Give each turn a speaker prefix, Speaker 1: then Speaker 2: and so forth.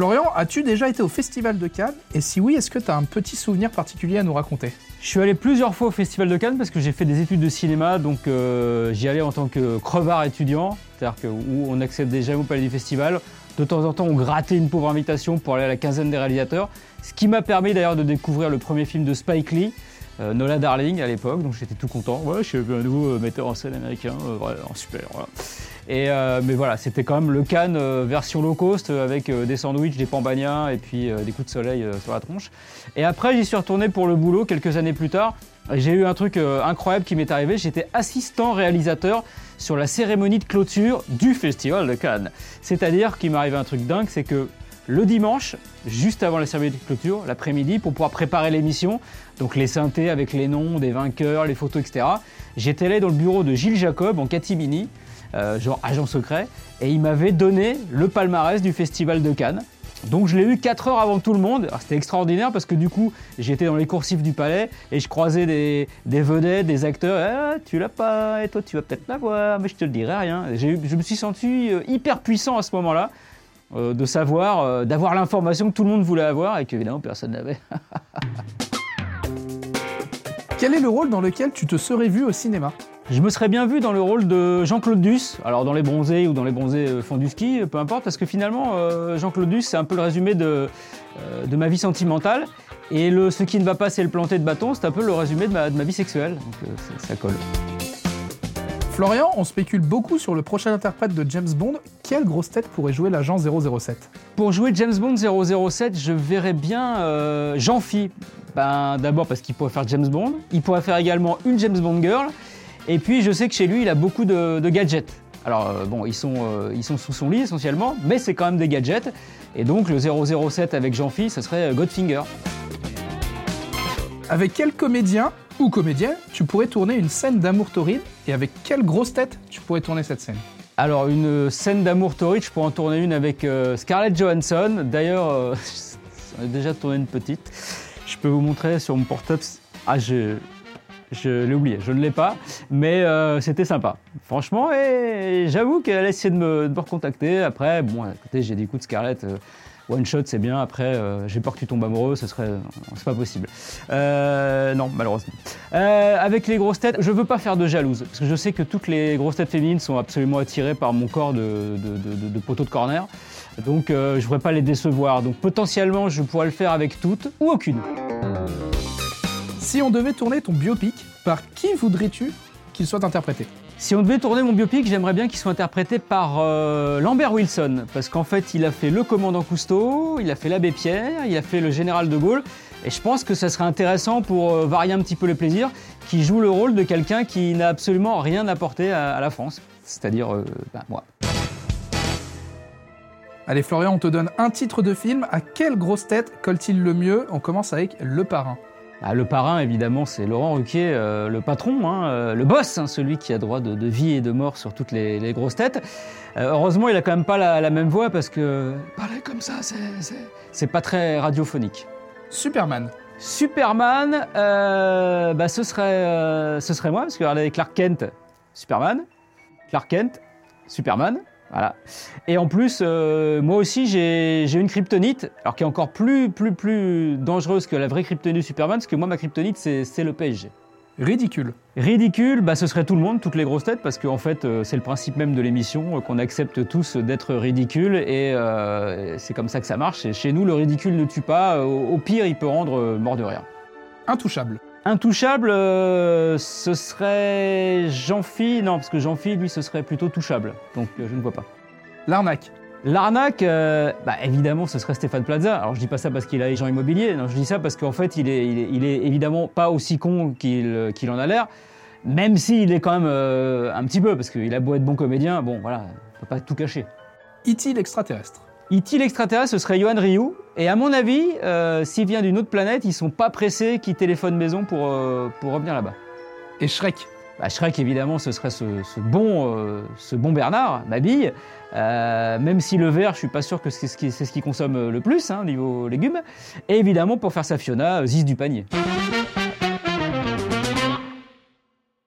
Speaker 1: Florian, as-tu déjà été au Festival de Cannes Et si oui, est-ce que tu as un petit souvenir particulier à nous raconter
Speaker 2: Je suis allé plusieurs fois au Festival de Cannes parce que j'ai fait des études de cinéma, donc euh, j'y allais en tant que crevard étudiant, c'est-à-dire que, où on accédait jamais au palais du festival. De temps en temps, on grattait une pauvre invitation pour aller à la quinzaine des réalisateurs, ce qui m'a permis d'ailleurs de découvrir le premier film de Spike Lee, euh, Nola Darling à l'époque, donc j'étais tout content. Ouais, je suis un nouveau euh, metteur en scène américain, euh, vraiment super. Voilà. Euh, mais voilà, c'était quand même le Cannes euh, version low cost euh, avec des sandwichs, des pambagnas et puis des coups de soleil sur la tronche. Et après, j'y suis retourné pour le boulot quelques années plus tard. J'ai eu un truc incroyable qui m'est arrivé. J'étais assistant réalisateur sur la cérémonie de clôture du Festival de Cannes. C'est-à-dire qu'il m'est arrivé un truc dingue, c'est que le dimanche, juste avant la cérémonie de clôture, l'après-midi, pour pouvoir préparer l'émission, donc les synthés avec les noms des vainqueurs, les photos, etc., j'étais allé dans le bureau de Gilles Jacob en catimini, genre agent secret, et il m'avait donné le palmarès du Festival de Cannes. Donc je l'ai eu 4 heures avant tout le monde. C'était extraordinaire parce que du coup j'étais dans les coursifs du palais et je croisais des, des vedettes, des acteurs. Ah, tu l'as pas et toi tu vas peut-être l'avoir, mais je te le dirai rien. Je me suis senti euh, hyper puissant à ce moment-là euh, de savoir, euh, d'avoir l'information que tout le monde voulait avoir et qu'évidemment personne n'avait.
Speaker 1: Quel est le rôle dans lequel tu te serais vu au cinéma?
Speaker 2: Je me serais bien vu dans le rôle de Jean-Claude Duss, alors dans Les Bronzés ou dans Les Bronzés euh, font du ski, peu importe, parce que finalement, euh, Jean-Claude Duss, c'est un peu le résumé de, euh, de ma vie sentimentale. Et le, ce qui ne va pas, c'est le planter de bâton, c'est un peu le résumé de ma, de ma vie sexuelle. Donc euh, ça, ça colle.
Speaker 1: Florian, on spécule beaucoup sur le prochain interprète de James Bond. Quelle grosse tête pourrait jouer l'agent 007
Speaker 2: Pour jouer James Bond 007, je verrais bien euh, Jean-Phi. Ben, D'abord parce qu'il pourrait faire James Bond. Il pourrait faire également une James Bond girl. Et puis je sais que chez lui, il a beaucoup de, de gadgets. Alors euh, bon, ils sont, euh, ils sont sous son lit essentiellement, mais c'est quand même des gadgets. Et donc le 007 avec Jean-Phi, ça serait euh, Godfinger.
Speaker 1: Avec quel comédien ou comédienne tu pourrais tourner une scène d'amour torride et avec quelle grosse tête tu pourrais tourner cette scène?
Speaker 2: Alors une scène d'amour torride, je pourrais en tourner une avec euh, Scarlett Johansson. D'ailleurs, j'en ai déjà tourné une petite. Je peux vous montrer sur mon portable. Ah, je, je l'ai oublié, je ne l'ai pas, mais euh, c'était sympa. Franchement, et j'avoue qu'elle a essayé de me, de me recontacter. Après, bon, écoutez, j'ai dit écoute Scarlett, euh, one shot c'est bien. Après, euh, j'ai peur que tu tombes amoureux, ce serait, c'est pas possible. Euh, non, malheureusement. Euh, avec les grosses têtes, je veux pas faire de jalouse, parce que je sais que toutes les grosses têtes féminines sont absolument attirées par mon corps de, de, de- poteau de corner. Donc euh, je voudrais pas les décevoir. Donc potentiellement, je pourrais le faire avec toutes ou aucune.
Speaker 1: Si on devait tourner ton biopic, par qui voudrais-tu qu'il soit interprété
Speaker 2: Si on devait tourner mon biopic, j'aimerais bien qu'il soit interprété par euh, Lambert Wilson, parce qu'en fait, il a fait le commandant Cousteau, il a fait l'abbé Pierre, il a fait le général de Gaulle, et je pense que ça serait intéressant pour euh, varier un petit peu les plaisirs, qu'il joue le rôle de quelqu'un qui n'a absolument rien apporté à, à la France, c'est-à-dire euh, ben, moi.
Speaker 1: Allez Florian, on te donne un titre de film. À quelle grosse tête colle-t-il le mieux? On commence avec Le Parrain.
Speaker 2: Ah, le parrain, évidemment, c'est Laurent Ruquier, euh, le patron, hein, euh, le boss, hein, celui qui a droit de, de vie et de mort sur toutes les, les grosses têtes. Euh, heureusement, il a quand même pas la, la même voix parce que parler comme ça, c'est- pas très radiophonique.
Speaker 1: Superman.
Speaker 2: Superman, bah, ce, serait, ce serait moi, parce que regardez, Clark Kent, Superman. Clark Kent, Superman. Voilà. Et en plus, euh, moi aussi, j'ai une kryptonite, alors qui est encore plus, plus, plus dangereuse que la vraie kryptonite de Superman, parce que moi, ma kryptonite, c'est le PSG.
Speaker 1: Ridicule.
Speaker 2: Ridicule, bah, ce serait tout le monde, toutes les grosses têtes, parce qu'en fait, euh, c'est le principe même de l'émission, euh, qu'on accepte tous d'être ridicule, et c'est comme ça que ça marche. Et chez nous, le ridicule ne tue pas, au au pire, il peut rendre mort de rire.
Speaker 1: Intouchable.
Speaker 2: Intouchable, euh, ce serait Jean-Phi, non, parce que Jean-Phi, lui, ce serait plutôt touchable, donc euh, je ne vois pas.
Speaker 1: L'arnaque.
Speaker 2: L'arnaque, euh, bah, évidemment, ce serait Stéphane Plaza. Alors je dis pas ça parce qu'il a agent immobilier, non, je dis ça parce qu'en fait, il est, il, est, il est évidemment pas aussi con qu'il qu'il en a l'air, même s'il est quand même un petit peu, parce qu'il a beau être bon comédien, bon voilà, on peut pas tout cacher.
Speaker 1: E.T. l'extraterrestre.
Speaker 2: E.T. l'extraterrestre, ce serait Johan Ryu. Et à mon avis, euh, s'il vient d'une autre planète, ils sont pas pressés qu'il téléphone maison pour, euh, pour revenir là-bas.
Speaker 1: Et Shrek.
Speaker 2: Bah, Shrek, évidemment, ce serait ce, ce bon, euh, ce bon Bernard, ma bille. Euh, même si le vert, je suis pas sûr que c'est ce qui, ce qui consomme le plus, hein, niveau légumes. Et évidemment, pour faire sa Fiona, Ziz du panier.